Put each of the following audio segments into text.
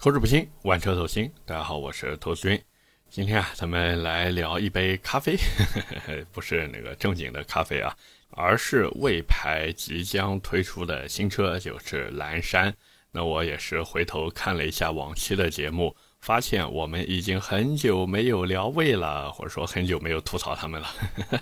口齿不清，玩车走心。大家好，我是投资君。今天啊，咱们来聊一杯咖啡，不是那个正经的咖啡啊，而是魏牌即将推出的新车，就是蓝山。那我也是回头看了一下往期的节目，发现我们已经很久没有聊魏了，或者说很久没有吐槽他们了。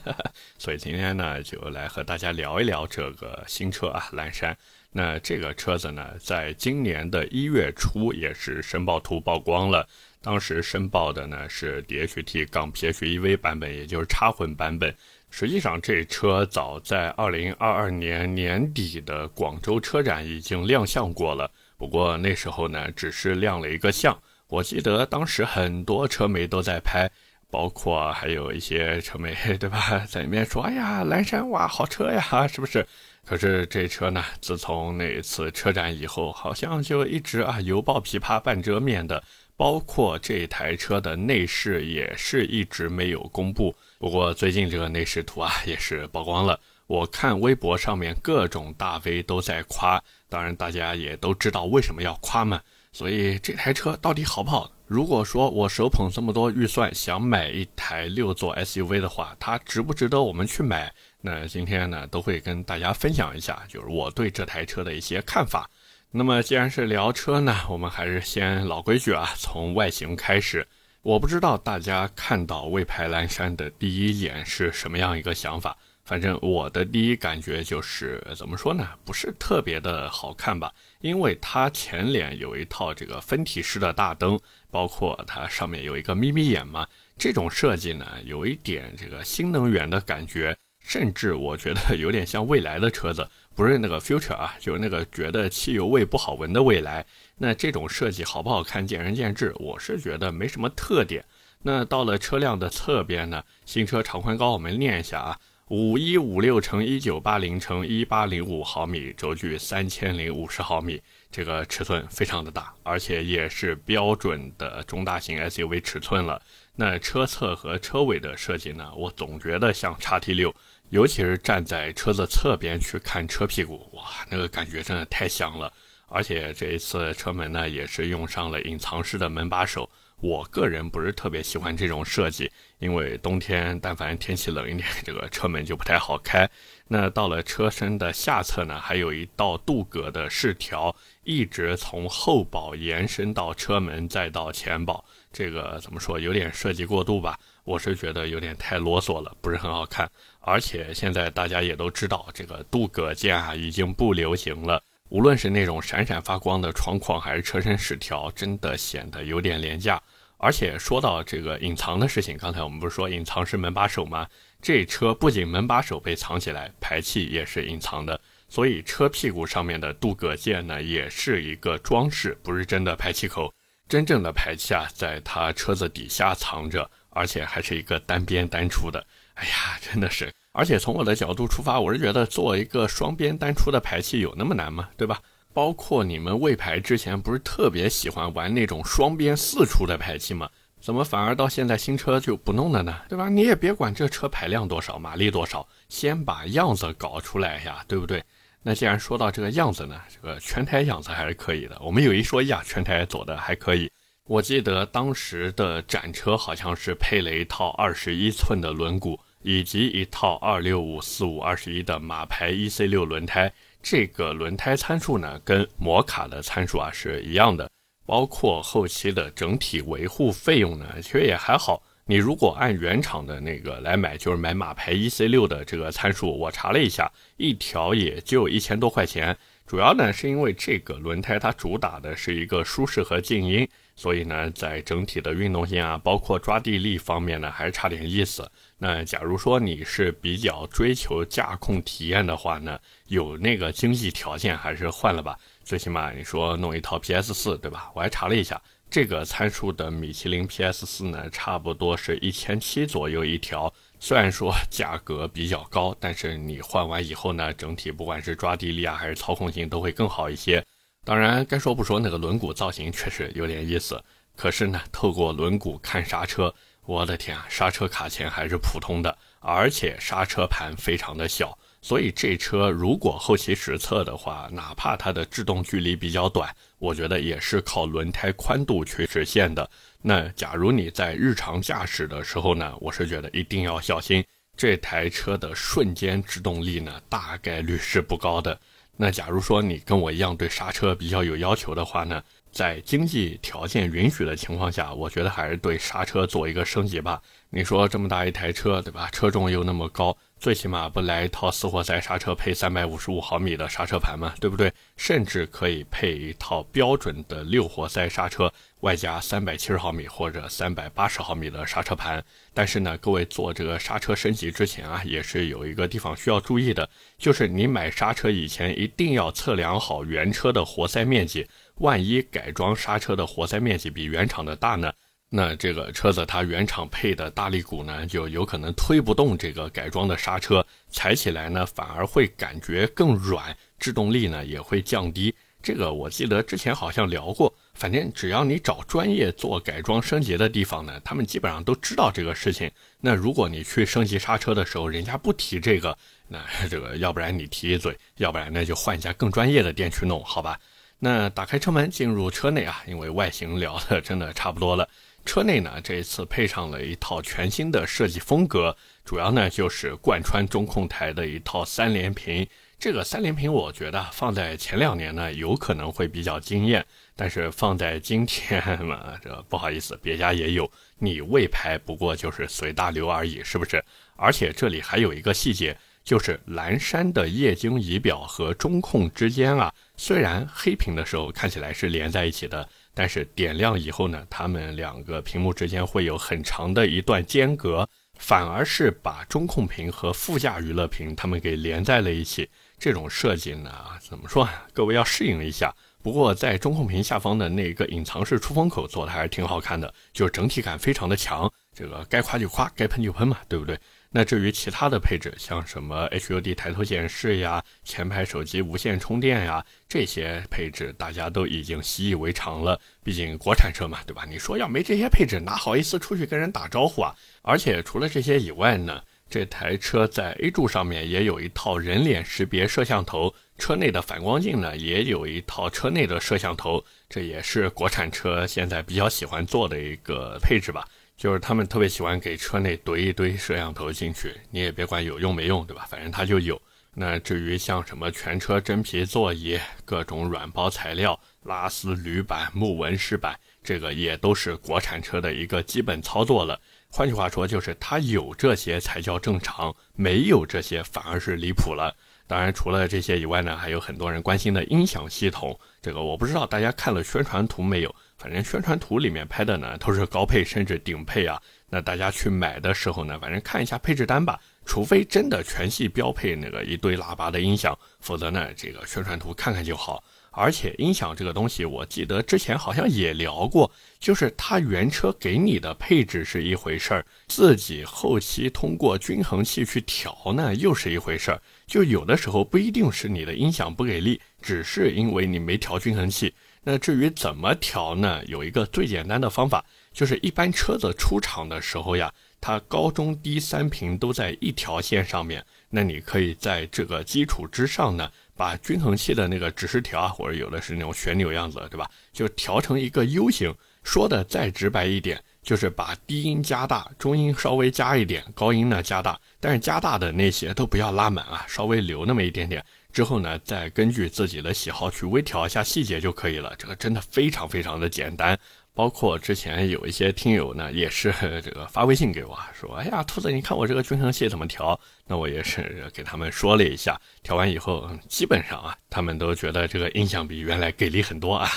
所以今天呢，就来和大家聊一聊这个新车啊，蓝山。那这个车子呢，在今年的一月初也是申报图曝光了。当时申报的呢是 DHT 杠 PHEV 版本，也就是插混版本。实际上，这车早在2022年年底的广州车展已经亮相过了。不过那时候呢，只是亮了一个相。我记得当时很多车媒都在拍，包括还有一些车媒，对吧，在里面说：“哎呀，蓝山哇，好车呀，是不是？”可是这车呢，自从那一次车展以后，好像就一直啊犹抱琵琶半遮面的，包括这台车的内饰也是一直没有公布。不过最近这个内饰图啊也是曝光了，我看微博上面各种大 V 都在夸，当然大家也都知道为什么要夸嘛。所以这台车到底好不好？如果说我手捧这么多预算想买一台六座 SUV 的话，它值不值得我们去买？那今天呢，都会跟大家分享一下，就是我对这台车的一些看法。那么既然是聊车呢，我们还是先老规矩啊，从外形开始。我不知道大家看到魏牌蓝山的第一眼是什么样一个想法，反正我的第一感觉就是怎么说呢，不是特别的好看吧？因为它前脸有一套这个分体式的大灯，包括它上面有一个眯眯眼嘛，这种设计呢，有一点这个新能源的感觉。甚至我觉得有点像未来的车子，不是那个 future 啊，就是那个觉得汽油味不好闻的未来。那这种设计好不好看，见仁见智。我是觉得没什么特点。那到了车辆的侧边呢，新车长宽高我们念一下啊，五一五六乘一九八零乘一八零五毫米，轴距三千零五十毫米，这个尺寸非常的大，而且也是标准的中大型 SUV 尺寸了。那车侧和车尾的设计呢，我总觉得像叉 T 六。尤其是站在车子侧边去看车屁股，哇，那个感觉真的太香了！而且这一次车门呢，也是用上了隐藏式的门把手。我个人不是特别喜欢这种设计，因为冬天但凡天气冷一点，这个车门就不太好开。那到了车身的下侧呢，还有一道镀铬的饰条，一直从后保延伸到车门，再到前保。这个怎么说，有点设计过度吧？我是觉得有点太啰嗦了，不是很好看。而且现在大家也都知道，这个镀铬件啊已经不流行了。无论是那种闪闪发光的窗框，还是车身饰条，真的显得有点廉价。而且说到这个隐藏的事情，刚才我们不是说隐藏式门把手吗？这车不仅门把手被藏起来，排气也是隐藏的。所以车屁股上面的镀铬件呢，也是一个装饰，不是真的排气口。真正的排气啊，在它车子底下藏着，而且还是一个单边单出的。哎呀，真的是！而且从我的角度出发，我是觉得做一个双边单出的排气有那么难吗？对吧？包括你们魏牌之前不是特别喜欢玩那种双边四出的排气吗？怎么反而到现在新车就不弄了呢？对吧？你也别管这车排量多少，马力多少，先把样子搞出来呀，对不对？那既然说到这个样子呢，这个全台样子还是可以的。我们有一说一啊，全台走的还可以。我记得当时的展车好像是配了一套二十一寸的轮毂。以及一套二六五四五二十一的马牌 E C 六轮胎，这个轮胎参数呢，跟摩卡的参数啊是一样的。包括后期的整体维护费用呢，其实也还好。你如果按原厂的那个来买，就是买马牌 E C 六的这个参数，我查了一下，一条也就一千多块钱。主要呢是因为这个轮胎它主打的是一个舒适和静音，所以呢在整体的运动性啊，包括抓地力方面呢，还差点意思。那假如说你是比较追求驾控体验的话呢，有那个经济条件还是换了吧。最起码你说弄一套 PS 四，对吧？我还查了一下，这个参数的米其林 PS 四呢，差不多是一千七左右一条。虽然说价格比较高，但是你换完以后呢，整体不管是抓地力啊，还是操控性都会更好一些。当然，该说不说，那个轮毂造型确实有点意思。可是呢，透过轮毂看刹车。我的天啊，刹车卡钳还是普通的，而且刹车盘非常的小，所以这车如果后期实测的话，哪怕它的制动距离比较短，我觉得也是靠轮胎宽度去实现的。那假如你在日常驾驶的时候呢，我是觉得一定要小心，这台车的瞬间制动力呢，大概率是不高的。那假如说你跟我一样对刹车比较有要求的话呢？在经济条件允许的情况下，我觉得还是对刹车做一个升级吧。你说这么大一台车，对吧？车重又那么高，最起码不来一套四活塞刹车配三百五十五毫米的刹车盘嘛，对不对？甚至可以配一套标准的六活塞刹车，外加三百七十毫米或者三百八十毫米的刹车盘。但是呢，各位做这个刹车升级之前啊，也是有一个地方需要注意的，就是你买刹车以前一定要测量好原车的活塞面积。万一改装刹车的活塞面积比原厂的大呢？那这个车子它原厂配的大力鼓呢，就有可能推不动这个改装的刹车，踩起来呢反而会感觉更软，制动力呢也会降低。这个我记得之前好像聊过。反正只要你找专业做改装升级的地方呢，他们基本上都知道这个事情。那如果你去升级刹车的时候，人家不提这个，那这个要不然你提一嘴，要不然呢就换一家更专业的店去弄，好吧？那打开车门进入车内啊，因为外形聊的真的差不多了。车内呢，这一次配上了一套全新的设计风格，主要呢就是贯穿中控台的一套三连屏。这个三连屏我觉得放在前两年呢，有可能会比较惊艳，但是放在今天嘛，这不好意思，别家也有，你未排不过就是随大流而已，是不是？而且这里还有一个细节。就是蓝山的液晶仪表和中控之间啊，虽然黑屏的时候看起来是连在一起的，但是点亮以后呢，它们两个屏幕之间会有很长的一段间隔，反而是把中控屏和副驾娱乐屏它们给连在了一起。这种设计呢，怎么说？各位要适应一下。不过在中控屏下方的那个隐藏式出风口做的还是挺好看的，就整体感非常的强。这个该夸就夸，该喷就喷嘛，对不对？那至于其他的配置，像什么 HUD 抬头显示呀、前排手机无线充电呀，这些配置大家都已经习以为常了。毕竟国产车嘛，对吧？你说要没这些配置，哪好意思出去跟人打招呼啊？而且除了这些以外呢，这台车在 A 柱上面也有一套人脸识别摄像头，车内的反光镜呢也有一套车内的摄像头，这也是国产车现在比较喜欢做的一个配置吧。就是他们特别喜欢给车内怼一堆摄像头进去，你也别管有用没用，对吧？反正它就有。那至于像什么全车真皮座椅、各种软包材料、拉丝铝板、木纹饰板，这个也都是国产车的一个基本操作了。换句话说，就是它有这些才叫正常，没有这些反而是离谱了。当然，除了这些以外呢，还有很多人关心的音响系统。这个我不知道大家看了宣传图没有。反正宣传图里面拍的呢都是高配甚至顶配啊，那大家去买的时候呢，反正看一下配置单吧。除非真的全系标配那个一堆喇叭的音响，否则呢，这个宣传图看看就好。而且音响这个东西，我记得之前好像也聊过，就是它原车给你的配置是一回事儿，自己后期通过均衡器去调呢又是一回事儿。就有的时候不一定是你的音响不给力，只是因为你没调均衡器。那至于怎么调呢？有一个最简单的方法，就是一般车子出厂的时候呀，它高中低三频都在一条线上面。那你可以在这个基础之上呢，把均衡器的那个指示条啊，或者有的是那种旋钮样子，对吧？就调成一个 U 型。说的再直白一点，就是把低音加大，中音稍微加一点，高音呢加大。但是加大的那些都不要拉满啊，稍微留那么一点点。之后呢，再根据自己的喜好去微调一下细节就可以了。这个真的非常非常的简单。包括之前有一些听友呢，也是这个发微信给我说：“哎呀，兔子，你看我这个均衡器怎么调？”那我也是给他们说了一下，调完以后，基本上啊，他们都觉得这个音响比原来给力很多啊。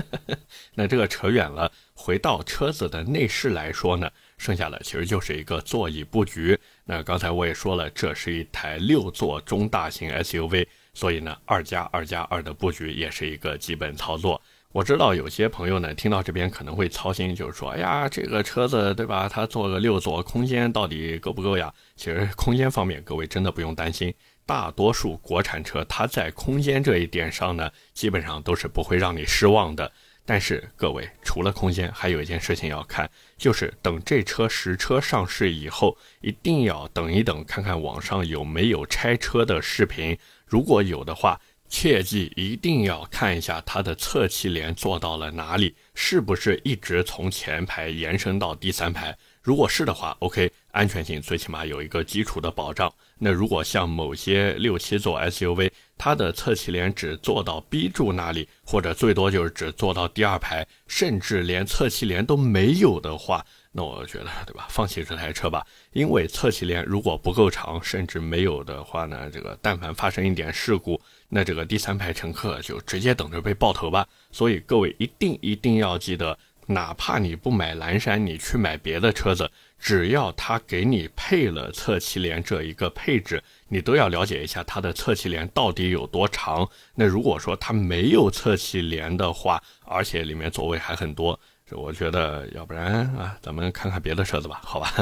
那这个扯远了，回到车子的内饰来说呢，剩下的其实就是一个座椅布局。那刚才我也说了，这是一台六座中大型 SUV，所以呢，二加二加二的布局也是一个基本操作。我知道有些朋友呢，听到这边可能会操心，就是说，哎呀，这个车子对吧？它做个六座，空间到底够不够呀？其实空间方面，各位真的不用担心，大多数国产车它在空间这一点上呢，基本上都是不会让你失望的。但是各位，除了空间，还有一件事情要看，就是等这车实车上市以后，一定要等一等，看看网上有没有拆车的视频。如果有的话，切记一定要看一下它的侧气帘做到了哪里，是不是一直从前排延伸到第三排。如果是的话，OK，安全性最起码有一个基础的保障。那如果像某些六七座 SUV，它的侧气帘只做到 B 柱那里，或者最多就是只做到第二排，甚至连侧气帘都没有的话，那我觉得，对吧？放弃这台车吧，因为侧气帘如果不够长，甚至没有的话呢，这个但凡发生一点事故，那这个第三排乘客就直接等着被爆头吧。所以各位一定一定要记得。哪怕你不买蓝山，你去买别的车子，只要他给你配了侧气帘这一个配置，你都要了解一下它的侧气帘到底有多长。那如果说它没有侧气帘的话，而且里面座位还很多，我觉得要不然啊，咱们看看别的车子吧，好吧？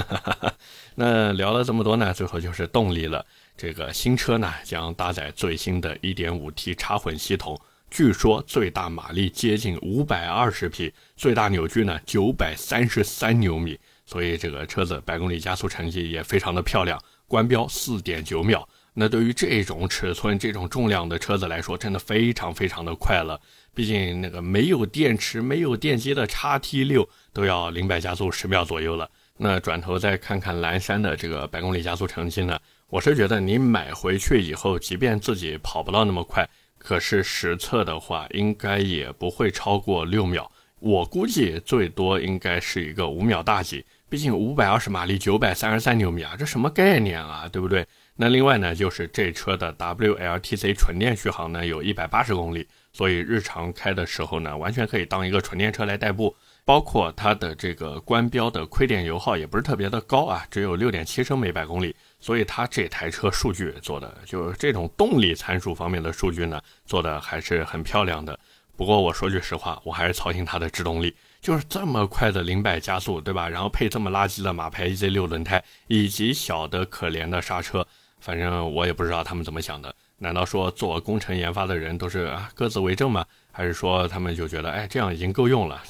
那聊了这么多呢，最后就是动力了。这个新车呢，将搭载最新的 1.5T 插混系统。据说最大马力接近五百二十匹，最大扭矩呢九百三十三牛米，所以这个车子百公里加速成绩也非常的漂亮，官标四点九秒。那对于这种尺寸、这种重量的车子来说，真的非常非常的快了。毕竟那个没有电池、没有电机的叉 T 六都要零百加速十秒左右了。那转头再看看蓝山的这个百公里加速成绩呢，我是觉得你买回去以后，即便自己跑不到那么快。可是实测的话，应该也不会超过六秒，我估计最多应该是一个五秒大几。毕竟五百二十马力，九百三十三牛米啊，这什么概念啊，对不对？那另外呢，就是这车的 WLTC 纯电续航呢有一百八十公里，所以日常开的时候呢，完全可以当一个纯电车来代步。包括它的这个官标的亏电油耗也不是特别的高啊，只有六点七升每百公里。所以它这台车数据做的，就是这种动力参数方面的数据呢，做的还是很漂亮的。不过我说句实话，我还是操心它的制动力，就是这么快的零百加速，对吧？然后配这么垃圾的马牌 EZ6 轮胎，以及小的可怜的刹车，反正我也不知道他们怎么想的。难道说做工程研发的人都是各自为政吗？还是说他们就觉得，哎，这样已经够用了？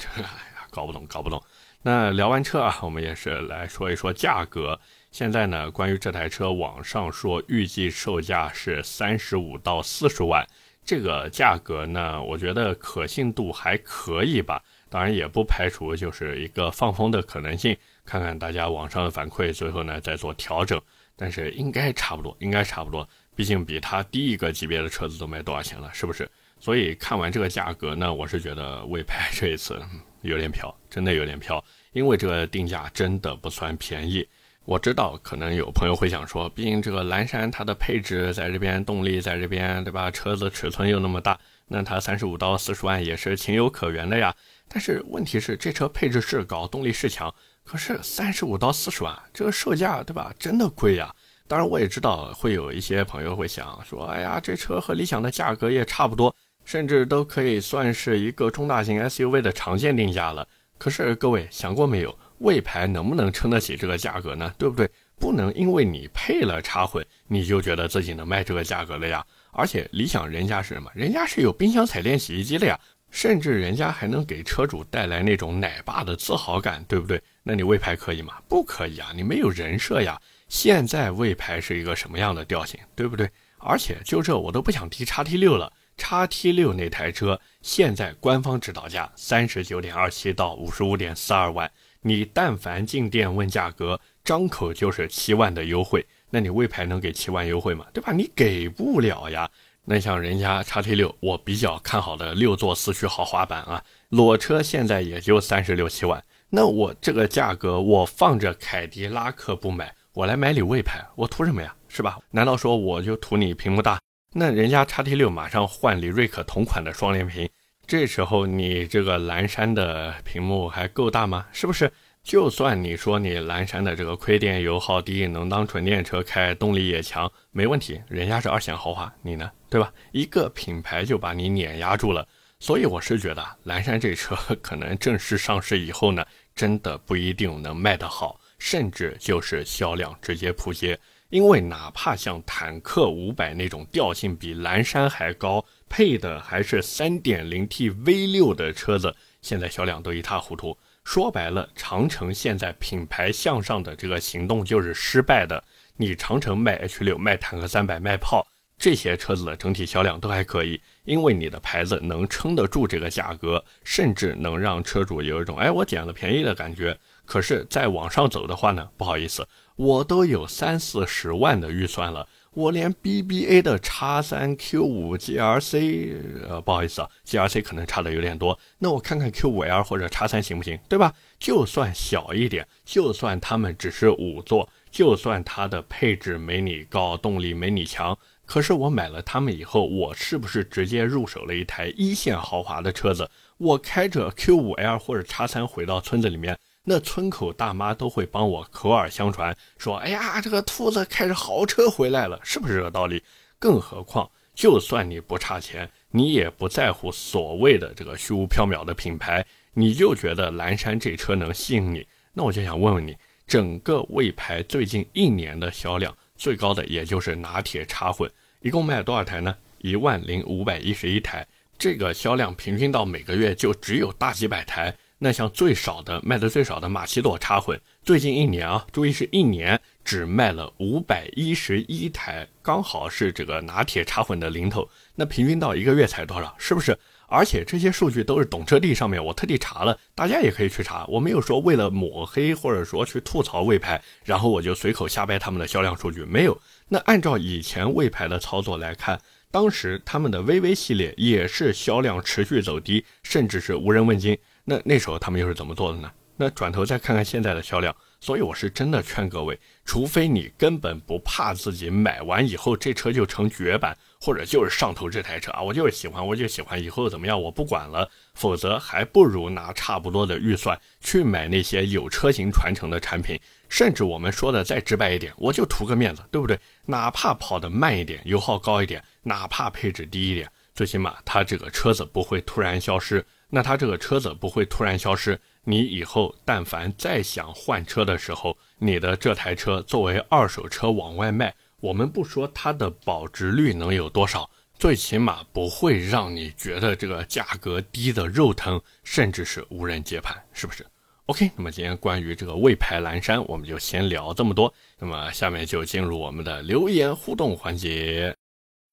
搞不懂，搞不懂。那聊完车啊，我们也是来说一说价格。现在呢，关于这台车，网上说预计售价是三十五到四十万，这个价格呢，我觉得可信度还可以吧。当然也不排除就是一个放风的可能性，看看大家网上的反馈，最后呢再做调整。但是应该差不多，应该差不多，毕竟比它低一个级别的车子都卖多少钱了，是不是？所以看完这个价格呢，我是觉得魏派这一次有点飘，真的有点飘，因为这个定价真的不算便宜。我知道可能有朋友会想说，毕竟这个蓝山它的配置在这边，动力在这边，对吧？车子尺寸又那么大，那它三十五到四十万也是情有可原的呀。但是问题是，这车配置是高，动力是强，可是三十五到四十万这个售价，对吧？真的贵呀。当然我也知道会有一些朋友会想说，哎呀，这车和理想的价格也差不多，甚至都可以算是一个中大型 SUV 的常见定价了。可是各位想过没有？魏牌能不能撑得起这个价格呢？对不对？不能因为你配了插混，你就觉得自己能卖这个价格了呀？而且理想人家是什么？人家是有冰箱、彩电、洗衣机的呀，甚至人家还能给车主带来那种奶爸的自豪感，对不对？那你魏牌可以吗？不可以啊！你没有人设呀！现在魏牌是一个什么样的调性，对不对？而且就这我都不想提叉 T 六了，叉 T 六那台车现在官方指导价三十九点二七到五十五点四二万。你但凡进店问价格，张口就是七万的优惠，那你魏牌能给七万优惠吗？对吧？你给不了呀。那像人家叉 T 六，我比较看好的六座四驱豪华版啊，裸车现在也就三十六七万。那我这个价格，我放着凯迪拉克不买，我来买你魏牌，我图什么呀？是吧？难道说我就图你屏幕大？那人家叉 T 六马上换李瑞可同款的双联屏。这时候你这个蓝山的屏幕还够大吗？是不是？就算你说你蓝山的这个亏电油耗低，能当纯电车开，动力也强，没问题。人家是二线豪华，你呢？对吧？一个品牌就把你碾压住了。所以我是觉得蓝山这车可能正式上市以后呢，真的不一定能卖得好，甚至就是销量直接扑街。因为哪怕像坦克五百那种调性比蓝山还高，配的还是 3.0T V6 的车子，现在销量都一塌糊涂。说白了，长城现在品牌向上的这个行动就是失败的。你长城卖 H6、卖坦克三百、卖炮这些车子的整体销量都还可以，因为你的牌子能撑得住这个价格，甚至能让车主有一种哎我捡了便宜的感觉。可是再往上走的话呢，不好意思，我都有三四十万的预算了。我连 BBA 的叉三 Q 五 GRC，呃，不好意思啊，GRC 可能差的有点多。那我看看 Q 五 L 或者叉三行不行？对吧？就算小一点，就算他们只是五座，就算它的配置没你高，动力没你强，可是我买了它们以后，我是不是直接入手了一台一线豪华的车子？我开着 Q 五 L 或者叉三回到村子里面。那村口大妈都会帮我口耳相传，说：“哎呀，这个兔子开着豪车回来了，是不是这个道理？”更何况，就算你不差钱，你也不在乎所谓的这个虚无缥缈的品牌，你就觉得蓝山这车能吸引你？那我就想问问你，整个魏牌最近一年的销量最高的也就是拿铁插混，一共卖了多少台呢？一万零五百一十一台，这个销量平均到每个月就只有大几百台。那像最少的卖的最少的马奇朵插混，最近一年啊，注意是一年只卖了五百一十一台，刚好是这个拿铁插混的零头。那平均到一个月才多少？是不是？而且这些数据都是懂车帝上面我特地查了，大家也可以去查。我没有说为了抹黑或者说去吐槽魏牌，然后我就随口瞎掰他们的销量数据，没有。那按照以前魏牌的操作来看，当时他们的 VV 系列也是销量持续走低，甚至是无人问津。那那时候他们又是怎么做的呢？那转头再看看现在的销量，所以我是真的劝各位，除非你根本不怕自己买完以后这车就成绝版，或者就是上头这台车啊，我就是喜欢，我就喜欢，以后怎么样我不管了，否则还不如拿差不多的预算去买那些有车型传承的产品，甚至我们说的再直白一点，我就图个面子，对不对？哪怕跑得慢一点，油耗高一点，哪怕配置低一点，最起码它这个车子不会突然消失。那它这个车子不会突然消失，你以后但凡再想换车的时候，你的这台车作为二手车往外卖，我们不说它的保值率能有多少，最起码不会让你觉得这个价格低的肉疼，甚至是无人接盘，是不是？OK，那么今天关于这个魏牌蓝山，我们就先聊这么多。那么下面就进入我们的留言互动环节。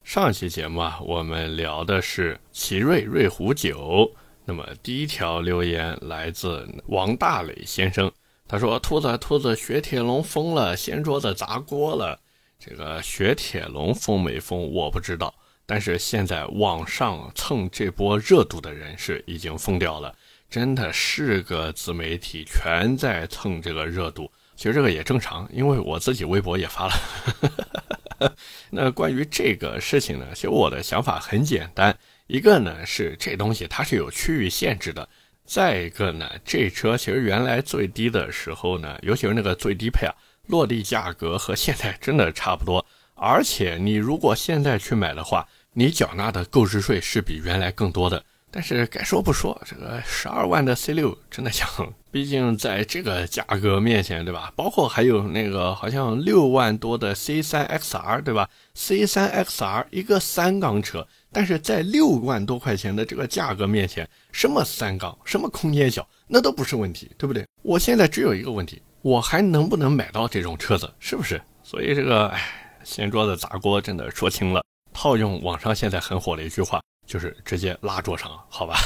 上期节目啊，我们聊的是奇瑞瑞虎九。那么第一条留言来自王大磊先生，他说：“兔子兔子，雪铁龙疯了，掀桌子砸锅了。这个雪铁龙疯没疯我不知道，但是现在网上蹭这波热度的人是已经疯掉了，真的是个自媒体全在蹭这个热度。其实这个也正常，因为我自己微博也发了。那关于这个事情呢，其实我的想法很简单。”一个呢是这东西它是有区域限制的，再一个呢，这车其实原来最低的时候呢，尤其是那个最低配啊，落地价格和现在真的差不多。而且你如果现在去买的话，你缴纳的购置税是比原来更多的。但是该说不说，这个十二万的 C 六真的香，毕竟在这个价格面前，对吧？包括还有那个好像六万多的 C 三 XR，对吧？C 三 XR 一个三缸车。但是在六万多块钱的这个价格面前，什么三缸，什么空间小，那都不是问题，对不对？我现在只有一个问题，我还能不能买到这种车子，是不是？所以这个，哎，掀桌子砸锅真的说清了。套用网上现在很火的一句话，就是直接拉桌上，好吧？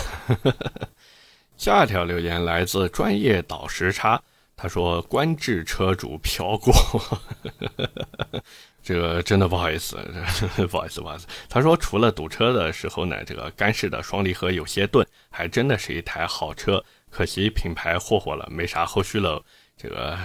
下一条留言来自专业倒时差，他说：“官至车主飘过。” 这个真的不好意思，不好意思，不好意思。他说，除了堵车的时候呢，这个干式的双离合有些钝，还真的是一台好车。可惜品牌霍霍了，没啥后续了。这个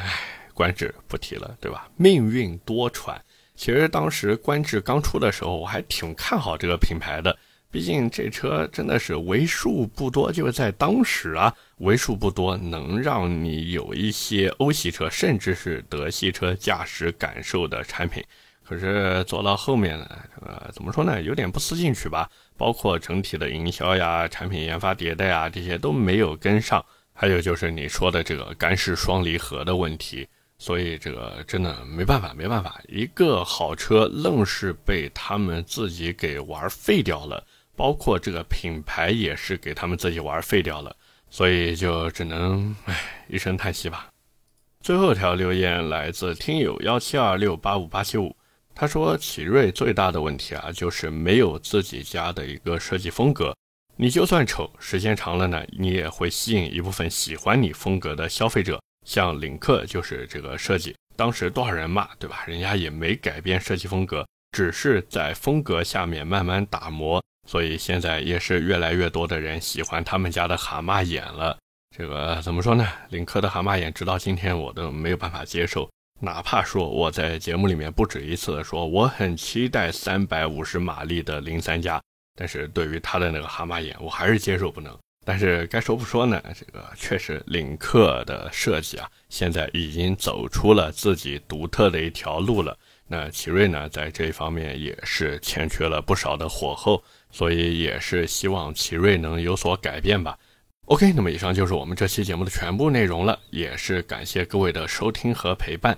官致不提了，对吧？命运多舛。其实当时官致刚出的时候，我还挺看好这个品牌的。毕竟这车真的是为数不多，就是在当时啊，为数不多能让你有一些欧系车，甚至是德系车驾驶感受的产品。可是做到后面呢，这个怎么说呢？有点不思进取吧。包括整体的营销呀、产品研发迭代啊，这些都没有跟上。还有就是你说的这个干式双离合的问题，所以这个真的没办法，没办法，一个好车愣是被他们自己给玩废掉了。包括这个品牌也是给他们自己玩废掉了，所以就只能唉一声叹息吧。最后一条留言来自听友幺七二六八五八七五，他说：“奇瑞最大的问题啊，就是没有自己家的一个设计风格。你就算丑，时间长了呢，你也会吸引一部分喜欢你风格的消费者。像领克就是这个设计，当时多少人骂，对吧？人家也没改变设计风格，只是在风格下面慢慢打磨，所以现在也是越来越多的人喜欢他们家的蛤蟆眼了。”这个怎么说呢？领克的蛤蟆眼直到今天我都没有办法接受，哪怕说我在节目里面不止一次的说我很期待三百五十马力的零三加，但是对于它的那个蛤蟆眼，我还是接受不能。但是该说不说呢，这个确实领克的设计啊，现在已经走出了自己独特的一条路了。那奇瑞呢，在这一方面也是欠缺了不少的火候，所以也是希望奇瑞能有所改变吧。OK，那么以上就是我们这期节目的全部内容了，也是感谢各位的收听和陪伴。